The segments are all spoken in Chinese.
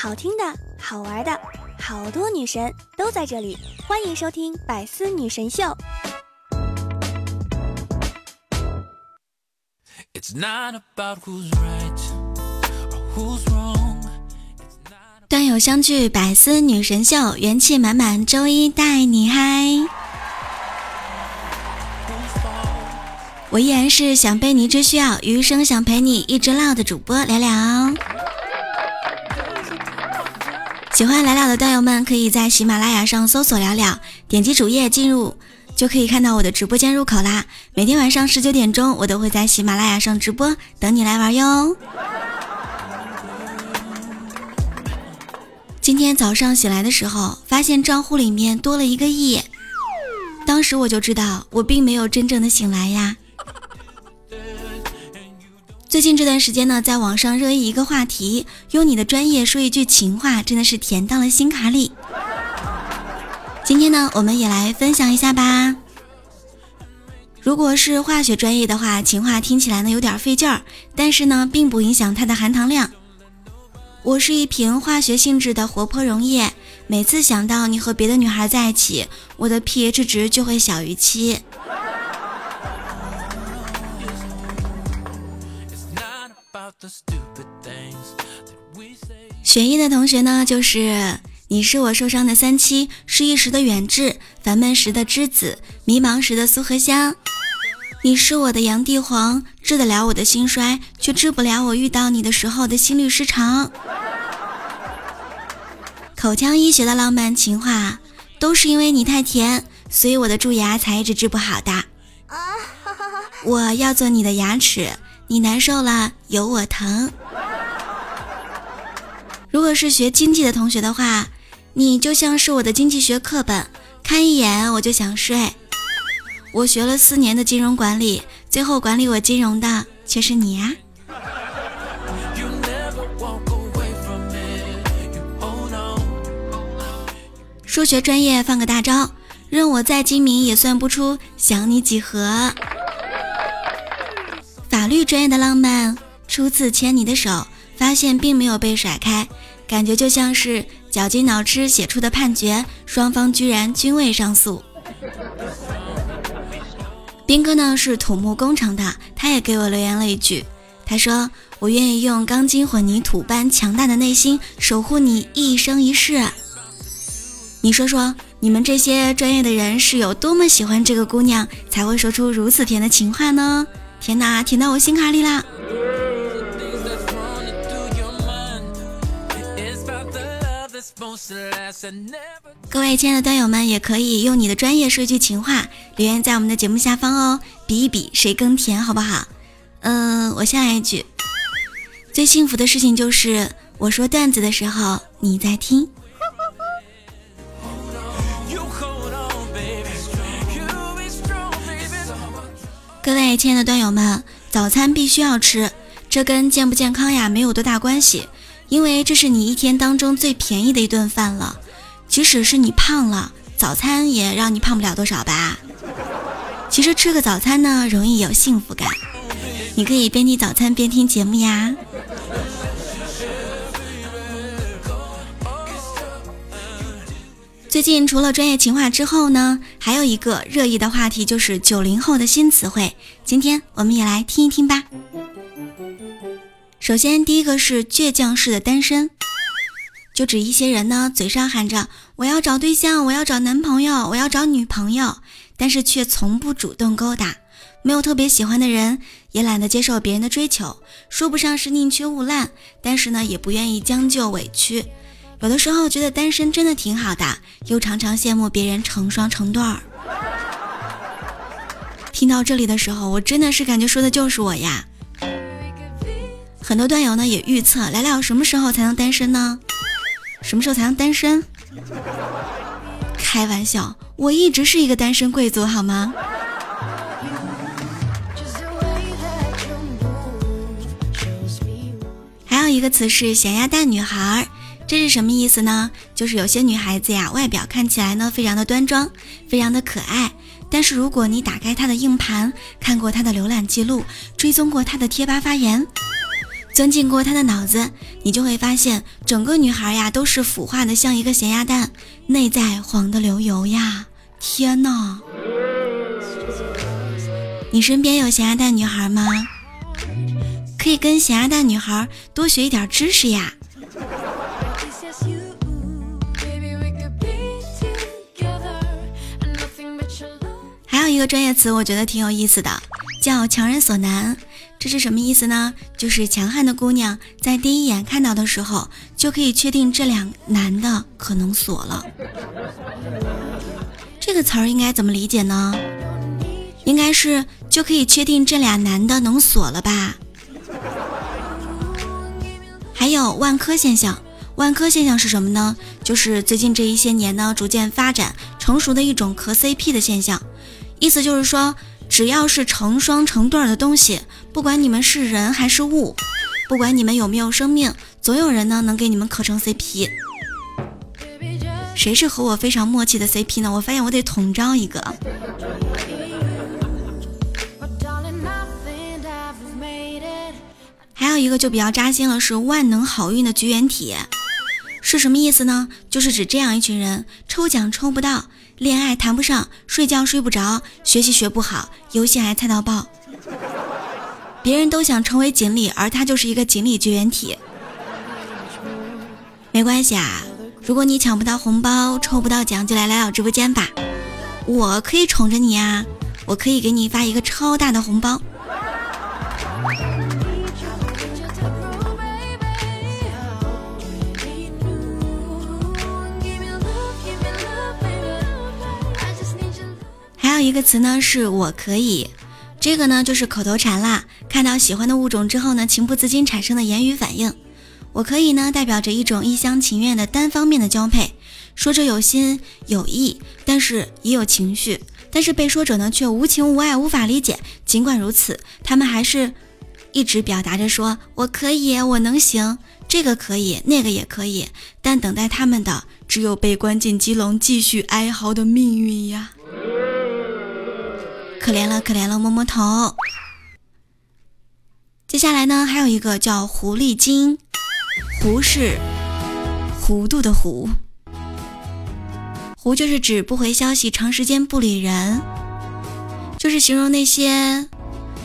好听的、好玩的，好多女神都在这里，欢迎收听《百思女神秀》。段友相聚，百思女神秀，元气满满，周一带你嗨！我依然是想被你只需要，余生想陪你一直唠的主播聊聊。喜欢聊聊的段友们，可以在喜马拉雅上搜索聊聊，点击主页进入，就可以看到我的直播间入口啦。每天晚上十九点钟，我都会在喜马拉雅上直播，等你来玩哟。今天早上醒来的时候，发现账户里面多了一个亿，当时我就知道我并没有真正的醒来呀。最近这段时间呢，在网上热议一个话题，用你的专业说一句情话，真的是甜到了心坎里。今天呢，我们也来分享一下吧。如果是化学专业的话，情话听起来呢有点费劲儿，但是呢，并不影响它的含糖量。我是一瓶化学性质的活泼溶液，每次想到你和别的女孩在一起，我的 pH 值就会小于七。学医的同学呢，就是你是我受伤的三七，失意时的远志，烦闷时的栀子，迷茫时的苏荷香。你是我的洋地黄，治得了我的心衰，却治不了我遇到你的时候的心律失常。口腔医学的浪漫情话，都是因为你太甜，所以我的蛀牙才一直治不好的。我要做你的牙齿。你难受了，有我疼。如果是学经济的同学的话，你就像是我的经济学课本，看一眼我就想睡。我学了四年的金融管理，最后管理我金融的却是你呀。数学专业放个大招，任我再精明也算不出想你几何。法律专业的浪漫，初次牵你的手，发现并没有被甩开，感觉就像是绞尽脑汁写出的判决，双方居然均未上诉。斌哥呢是土木工程的，他也给我留言了一句，他说：“我愿意用钢筋混凝土般强大的内心守护你一生一世。”你说说，你们这些专业的人是有多么喜欢这个姑娘，才会说出如此甜的情话呢？天哪，甜到我心坎里啦！各位亲爱的段友们，也可以用你的专业说一句情话，留言在我们的节目下方哦，比一比谁更甜，好不好？嗯，我先来一句，最幸福的事情就是我说段子的时候你在听。各位亲爱的段友们，早餐必须要吃，这跟健不健康呀没有多大关系，因为这是你一天当中最便宜的一顿饭了。即使是你胖了，早餐也让你胖不了多少吧。其实吃个早餐呢，容易有幸福感。你可以边听早餐边听节目呀。最近除了专业情话之后呢，还有一个热议的话题就是九零后的新词汇。今天我们也来听一听吧。首先，第一个是倔强式的单身，就指一些人呢，嘴上喊着我要找对象，我要找男朋友，我要找女朋友，但是却从不主动勾搭，没有特别喜欢的人，也懒得接受别人的追求，说不上是宁缺毋滥，但是呢，也不愿意将就委屈。有的时候觉得单身真的挺好的，又常常羡慕别人成双成对儿。听到这里的时候，我真的是感觉说的就是我呀。很多段友呢也预测来了什么时候才能单身呢？什么时候才能单身？开玩笑，我一直是一个单身贵族，好吗？还有一个词是咸鸭蛋女孩儿。这是什么意思呢？就是有些女孩子呀，外表看起来呢非常的端庄，非常的可爱，但是如果你打开她的硬盘，看过她的浏览记录，追踪过她的贴吧发言，钻进过她的脑子，你就会发现，整个女孩呀都是腐化的像一个咸鸭蛋，内在黄的流油呀！天呐！你身边有咸鸭蛋女孩吗？可以跟咸鸭蛋女孩多学一点知识呀。一个专业词，我觉得挺有意思的，叫强人所难。这是什么意思呢？就是强悍的姑娘在第一眼看到的时候，就可以确定这两男的可能锁了。这个词儿应该怎么理解呢？应该是就可以确定这俩男的能锁了吧？还有万科现象，万科现象是什么呢？就是最近这一些年呢，逐渐发展成熟的一种磕 CP 的现象。意思就是说，只要是成双成对的东西，不管你们是人还是物，不管你们有没有生命，总有人呢能给你们磕成 CP。谁是和我非常默契的 CP 呢？我发现我得统招一个。还有一个就比较扎心了，是万能好运的绝缘体，是什么意思呢？就是指这样一群人，抽奖抽不到，恋爱谈不上，睡觉睡不着，学习学不好，游戏还菜到爆。别人都想成为锦鲤，而他就是一个锦鲤绝缘体。没关系啊，如果你抢不到红包，抽不到奖，就来来我直播间吧，我可以宠着你啊，我可以给你发一个超大的红包。一个词呢，是我可以，这个呢就是口头禅啦。看到喜欢的物种之后呢，情不自禁产生的言语反应。我可以呢，代表着一种一厢情愿的单方面的交配，说着有心有意，但是也有情绪，但是被说者呢却无情无爱，无法理解。尽管如此，他们还是一直表达着说我可以，我能行，这个可以，那个也可以，但等待他们的只有被关进鸡笼，继续哀嚎的命运呀。可怜了，可怜了，摸摸头。接下来呢，还有一个叫狐狸精，狐是糊涂的糊，糊就是指不回消息、长时间不理人，就是形容那些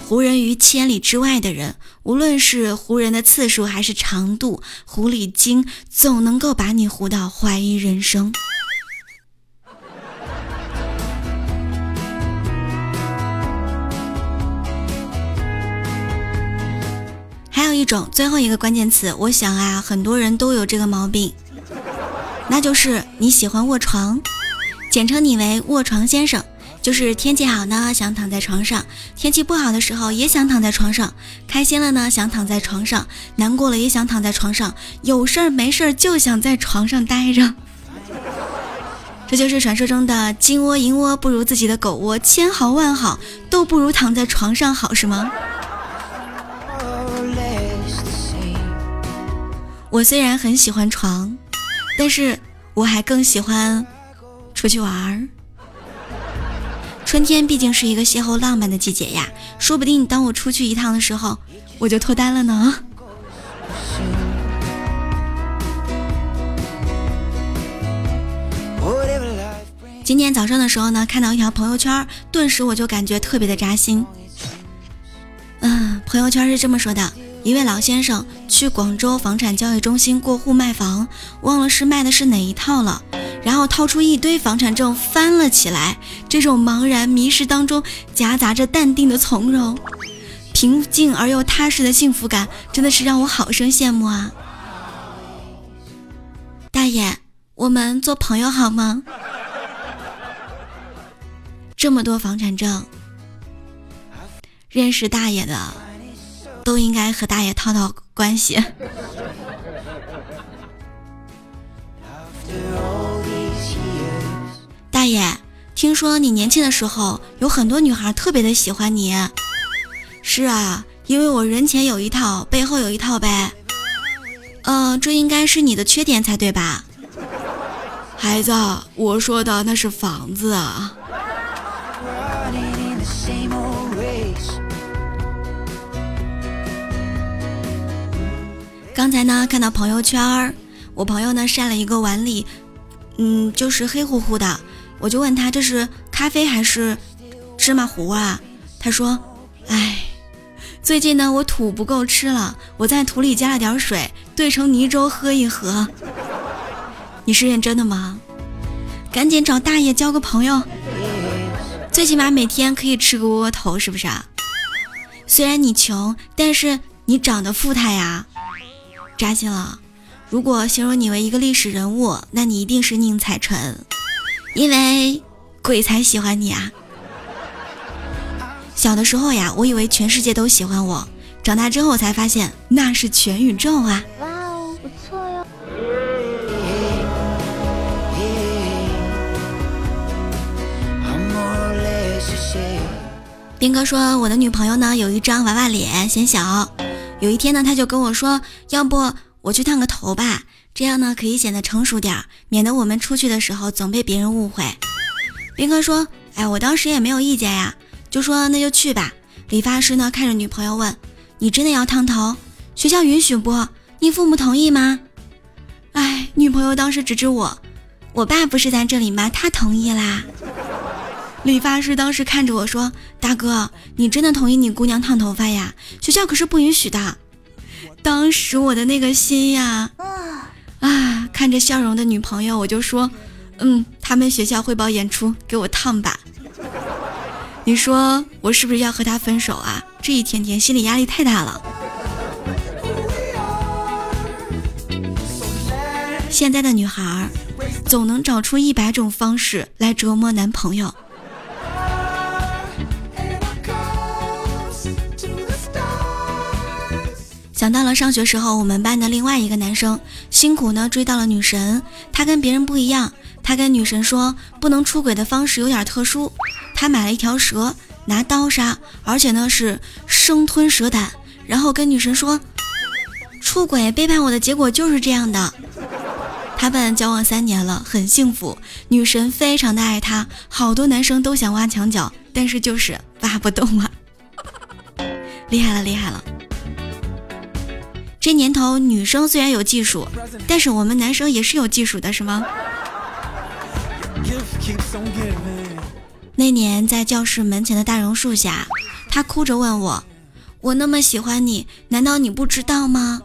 胡人于千里之外的人。无论是胡人的次数还是长度，狐狸精总能够把你糊到怀疑人生。一种最后一个关键词，我想啊，很多人都有这个毛病，那就是你喜欢卧床，简称你为卧床先生。就是天气好呢，想躺在床上；天气不好的时候也想躺在床上；开心了呢，想躺在床上；难过了也想躺在床上；有事儿没事儿就想在床上待着。这就是传说中的金窝银窝不如自己的狗窝，千好万好都不如躺在床上好，是吗？我虽然很喜欢床，但是我还更喜欢出去玩儿。春天毕竟是一个邂逅浪漫的季节呀，说不定当我出去一趟的时候，我就脱单了呢。今天早上的时候呢，看到一条朋友圈，顿时我就感觉特别的扎心。嗯，朋友圈是这么说的。一位老先生去广州房产交易中心过户卖房，忘了是卖的是哪一套了，然后掏出一堆房产证翻了起来。这种茫然迷失当中夹杂着淡定的从容，平静而又踏实的幸福感，真的是让我好生羡慕啊！大爷，我们做朋友好吗？这么多房产证，认识大爷的。都应该和大爷套套关系。大爷，听说你年轻的时候有很多女孩特别的喜欢你。是啊，因为我人前有一套，背后有一套呗。嗯，这应该是你的缺点才对吧？孩子，我说的那是房子啊。刚才呢看到朋友圈儿，我朋友呢晒了一个碗里，嗯，就是黑乎乎的，我就问他这是咖啡还是芝麻糊啊？他说，哎，最近呢我土不够吃了，我在土里加了点水，兑成泥粥喝一喝。你是认真的吗？赶紧找大爷交个朋友，最起码每天可以吃个窝窝头，是不是啊？虽然你穷，但是你长得富态呀，扎心了。如果形容你为一个历史人物，那你一定是宁采臣，因为鬼才喜欢你啊。小的时候呀，我以为全世界都喜欢我，长大之后才发现那是全宇宙啊。哇哦，不错哟斌哥说：“我的女朋友呢，有一张娃娃脸，显小。有一天呢，他就跟我说，要不我去烫个头吧，这样呢可以显得成熟点，免得我们出去的时候总被别人误会。”斌哥说：“哎，我当时也没有意见呀，就说那就去吧。”理发师呢看着女朋友问：“你真的要烫头？学校允许不？你父母同意吗？”哎，女朋友当时指指我：“我爸不是在这里吗？他同意啦。”理发师当时看着我说：“大哥，你真的同意你姑娘烫头发呀？学校可是不允许的。”当时我的那个心呀，啊，看着笑容的女朋友，我就说：“嗯，他们学校汇报演出，给我烫吧。”你说我是不是要和他分手啊？这一天天心理压力太大了。现在的女孩总能找出一百种方式来折磨男朋友。想到了上学时候，我们班的另外一个男生辛苦呢追到了女神，他跟别人不一样，他跟女神说不能出轨的方式有点特殊，他买了一条蛇拿刀杀，而且呢是生吞蛇胆，然后跟女神说出轨背叛我的结果就是这样的。他们交往三年了，很幸福，女神非常的爱他，好多男生都想挖墙脚，但是就是挖不动啊，厉害了厉害了。这年头，女生虽然有技术，但是我们男生也是有技术的，是吗？那年在教室门前的大榕树下，他哭着问我：“我那么喜欢你，难道你不知道吗？”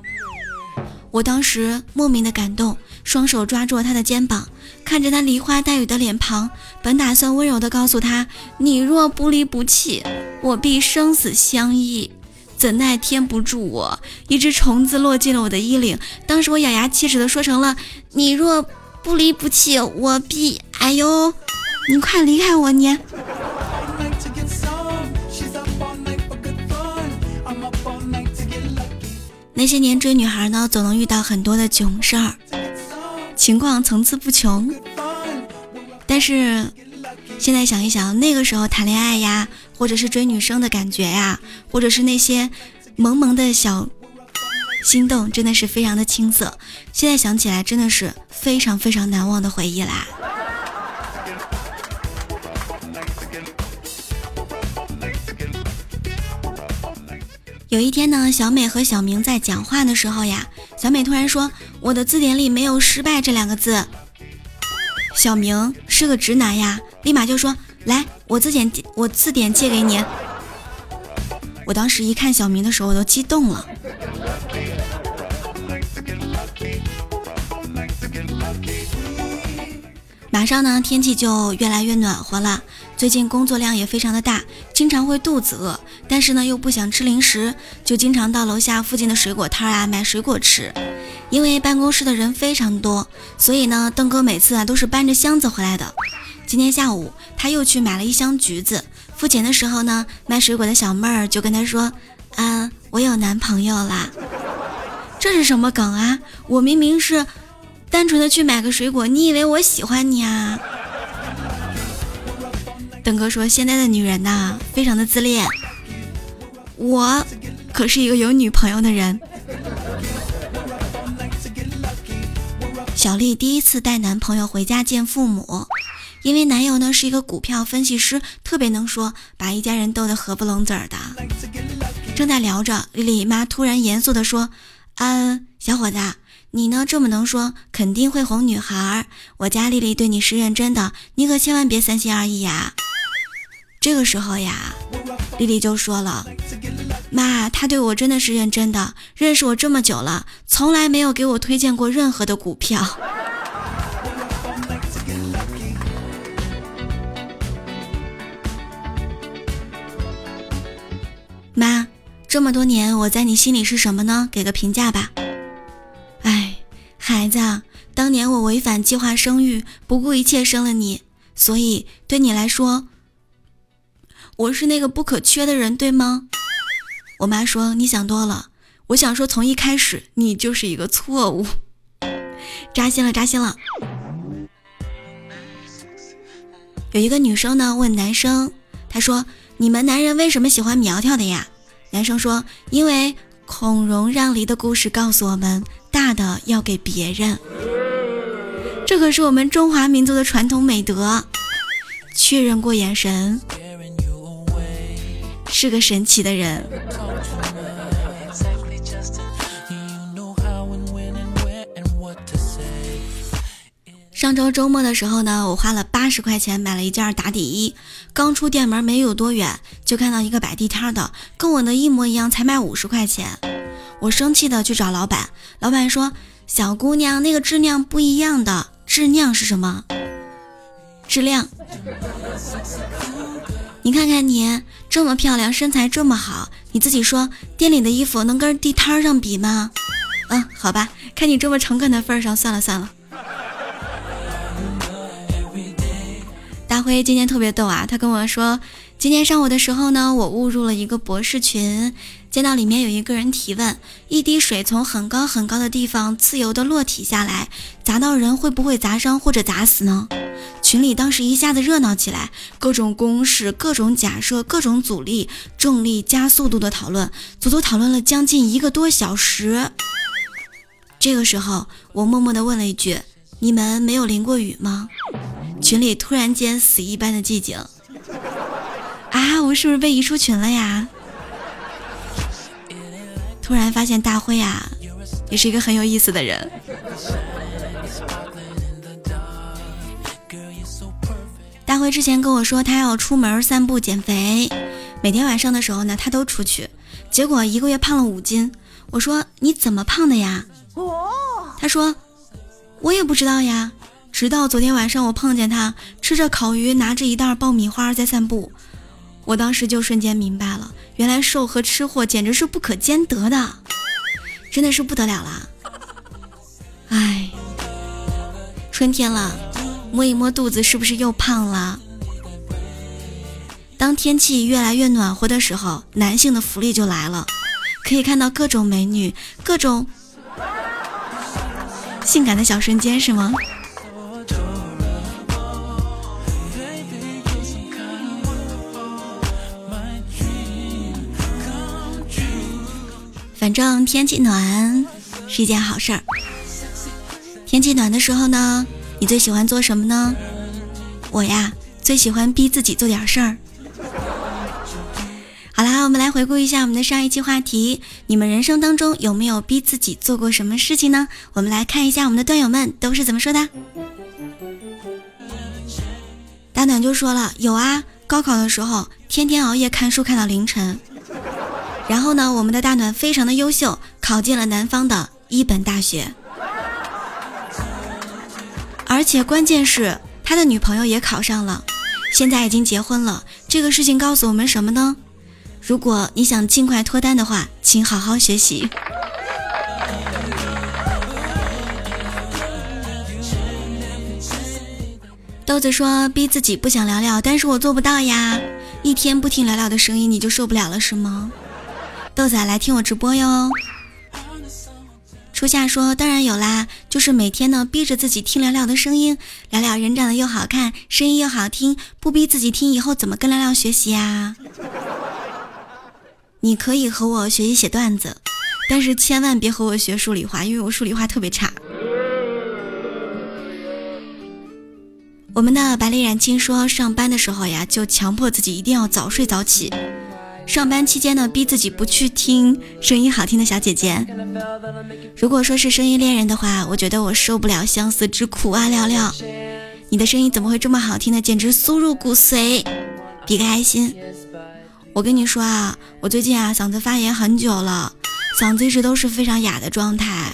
我当时莫名的感动，双手抓住了他的肩膀，看着他梨花带雨的脸庞，本打算温柔的告诉他：“你若不离不弃，我必生死相依。”怎奈天不助我，一只虫子落进了我的衣领。当时我咬牙切齿的说成了：“你若不离不弃，我必……哎呦，你快离开我！你。”那些年追女孩呢，总能遇到很多的囧事儿，情况层出不穷。但是现在想一想，那个时候谈恋爱呀。或者是追女生的感觉呀，或者是那些萌萌的小心动，真的是非常的青涩。现在想起来，真的是非常非常难忘的回忆啦。有一天呢，小美和小明在讲话的时候呀，小美突然说：“我的字典里没有失败这两个字。”小明是个直男呀，立马就说。来，我字典我字典借给你。我当时一看小明的时候，我都激动了。马上呢，天气就越来越暖和了。最近工作量也非常的大，经常会肚子饿，但是呢又不想吃零食，就经常到楼下附近的水果摊啊买水果吃。因为办公室的人非常多，所以呢，邓哥每次啊都是搬着箱子回来的。今天下午。他又去买了一箱橘子，付钱的时候呢，卖水果的小妹儿就跟他说：“啊，我有男朋友啦。”这是什么梗啊？我明明是单纯的去买个水果，你以为我喜欢你啊？邓哥说：“现在的女人呐，非常的自恋，我可是一个有女朋友的人。”小丽第一次带男朋友回家见父母。因为男友呢是一个股票分析师，特别能说，把一家人逗得合不拢嘴儿的。正在聊着，丽丽妈突然严肃地说：“嗯，小伙子，你呢这么能说，肯定会哄女孩。我家丽丽对你是认真的，你可千万别三心二意呀。这个时候呀，丽丽就说了：“妈，她对我真的是认真的，认识我这么久了，从来没有给我推荐过任何的股票。”这么多年我在你心里是什么呢？给个评价吧。哎，孩子，当年我违反计划生育，不顾一切生了你，所以对你来说，我是那个不可缺的人，对吗？我妈说你想多了。我想说，从一开始你就是一个错误。扎心了，扎心了。有一个女生呢问男生，她说。你们男人为什么喜欢苗条的呀？男生说：“因为孔融让梨的故事告诉我们，大的要给别人。这可是我们中华民族的传统美德。”确认过眼神，是个神奇的人。上周周末的时候呢，我花了八十块钱买了一件打底衣。刚出店门没有多远，就看到一个摆地摊的，跟我的一模一样，才卖五十块钱。我生气的去找老板，老板说：“小姑娘，那个质量不一样的，质量是什么？质量？你看看你这么漂亮，身材这么好，你自己说店里的衣服能跟地摊上比吗？嗯，好吧，看你这么诚恳的份上，算了算了。”辉今天特别逗啊！他跟我说，今天上午的时候呢，我误入了一个博士群，见到里面有一个人提问：一滴水从很高很高的地方自由的落体下来，砸到人会不会砸伤或者砸死呢？群里当时一下子热闹起来，各种公式、各种假设、各种阻力、重力加速度的讨论，足足讨论了将近一个多小时。这个时候，我默默的问了一句：你们没有淋过雨吗？群里突然间死一般的寂静，啊！我是不是被移出群了呀？突然发现大辉啊，也是一个很有意思的人。大辉之前跟我说他要出门散步减肥，每天晚上的时候呢，他都出去，结果一个月胖了五斤。我说你怎么胖的呀？他说我也不知道呀。直到昨天晚上，我碰见他吃着烤鱼，拿着一袋爆米花在散步，我当时就瞬间明白了，原来瘦和吃货简直是不可兼得的，真的是不得了啦。哎，春天了，摸一摸肚子，是不是又胖了？当天气越来越暖和的时候，男性的福利就来了，可以看到各种美女，各种性感的小瞬间，是吗？反正天气暖是一件好事儿。天气暖的时候呢，你最喜欢做什么呢？我呀，最喜欢逼自己做点事儿。来回顾一下我们的上一期话题：你们人生当中有没有逼自己做过什么事情呢？我们来看一下我们的段友们都是怎么说的。大暖就说了，有啊，高考的时候天天熬夜看书看到凌晨。然后呢，我们的大暖非常的优秀，考进了南方的一本大学，而且关键是他的女朋友也考上了，现在已经结婚了。这个事情告诉我们什么呢？如果你想尽快脱单的话，请好好学习。豆子说逼自己不想聊聊，但是我做不到呀，一天不听聊聊的声音你就受不了了是吗？豆仔来听我直播哟。初夏说：“当然有啦，就是每天呢逼着自己听聊聊的声音。聊聊人长得又好看，声音又好听，不逼自己听，以后怎么跟聊聊学习呀？你可以和我学习写段子，但是千万别和我学数理化，因为我数理化特别差。”我们的百里染青说：“上班的时候呀，就强迫自己一定要早睡早起。”上班期间呢，逼自己不去听声音好听的小姐姐。如果说是声音恋人的话，我觉得我受不了相思之苦啊！聊聊，你的声音怎么会这么好听呢？简直酥入骨髓！比个爱心。我跟你说啊，我最近啊嗓子发炎很久了，嗓子一直都是非常哑的状态。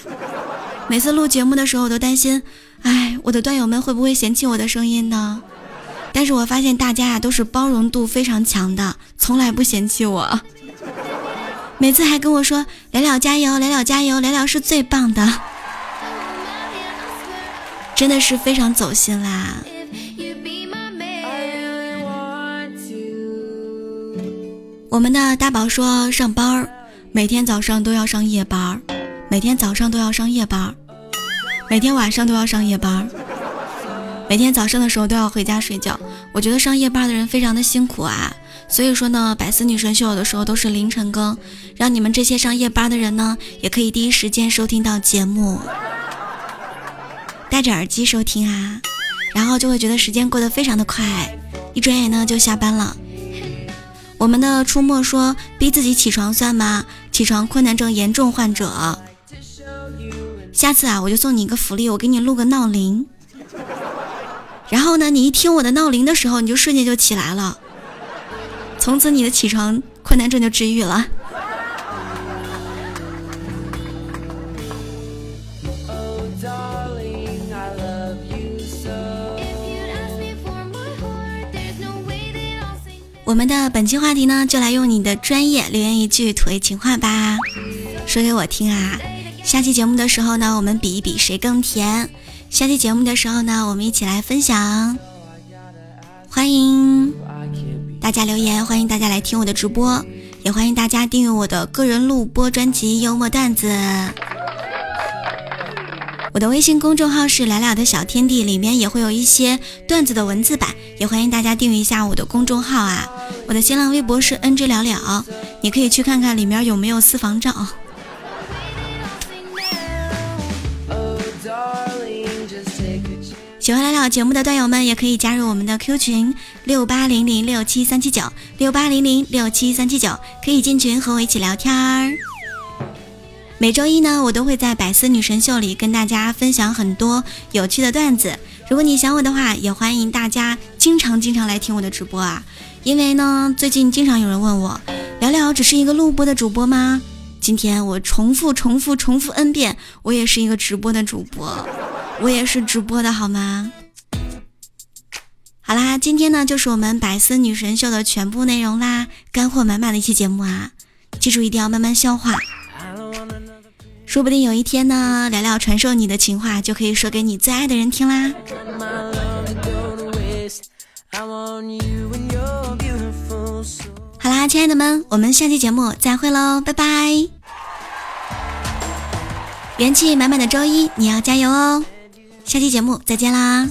每次录节目的时候，我都担心，哎，我的段友们会不会嫌弃我的声音呢？但是我发现大家啊都是包容度非常强的，从来不嫌弃我，每次还跟我说聊聊加油，聊聊加油，聊聊是最棒的，真的是非常走心啦。我们的大宝说上班，每天早上都要上夜班，每天早上都要上夜班，每天晚上都要上夜班。每天早上的时候都要回家睡觉，我觉得上夜班的人非常的辛苦啊。所以说呢，百思女神秀有的时候都是凌晨更，让你们这些上夜班的人呢，也可以第一时间收听到节目，戴着耳机收听啊，然后就会觉得时间过得非常的快，一转眼呢就下班了。我们的出没说逼自己起床算吗？起床困难症严重患者，下次啊我就送你一个福利，我给你录个闹铃。然后呢，你一听我的闹铃的时候，你就瞬间就起来了，从此你的起床困难症就治愈了。我们的本期话题呢，就来用你的专业留言一句土味情话吧，说给我听啊。下期节目的时候呢，我们比一比谁更甜。下期节目的时候呢，我们一起来分享，欢迎大家留言，欢迎大家来听我的直播，也欢迎大家订阅我的个人录播专辑《幽默段子》。我的微信公众号是“聊聊的小天地”，里面也会有一些段子的文字版，也欢迎大家订阅一下我的公众号啊。我的新浪微博是 “nj 了了”，你可以去看看里面有没有私房照。喜欢聊聊节目的段友们，也可以加入我们的 Q 群六八零零六七三七九六八零零六七三七九，可以进群和我一起聊天儿。每周一呢，我都会在百思女神秀里跟大家分享很多有趣的段子。如果你想我的话，也欢迎大家经常经常来听我的直播啊！因为呢，最近经常有人问我，聊聊只是一个录播的主播吗？今天我重复重复重复 n 遍，我也是一个直播的主播。我也是直播的好吗？好啦，今天呢就是我们百思女神秀的全部内容啦，干货满满的一期节目啊！记住一定要慢慢消化，说不定有一天呢，聊聊传授你的情话就可以说给你最爱的人听啦。好啦，亲爱的们，我们下期节目再会喽，拜拜！元气满满的周一，你要加油哦！下期节目再见啦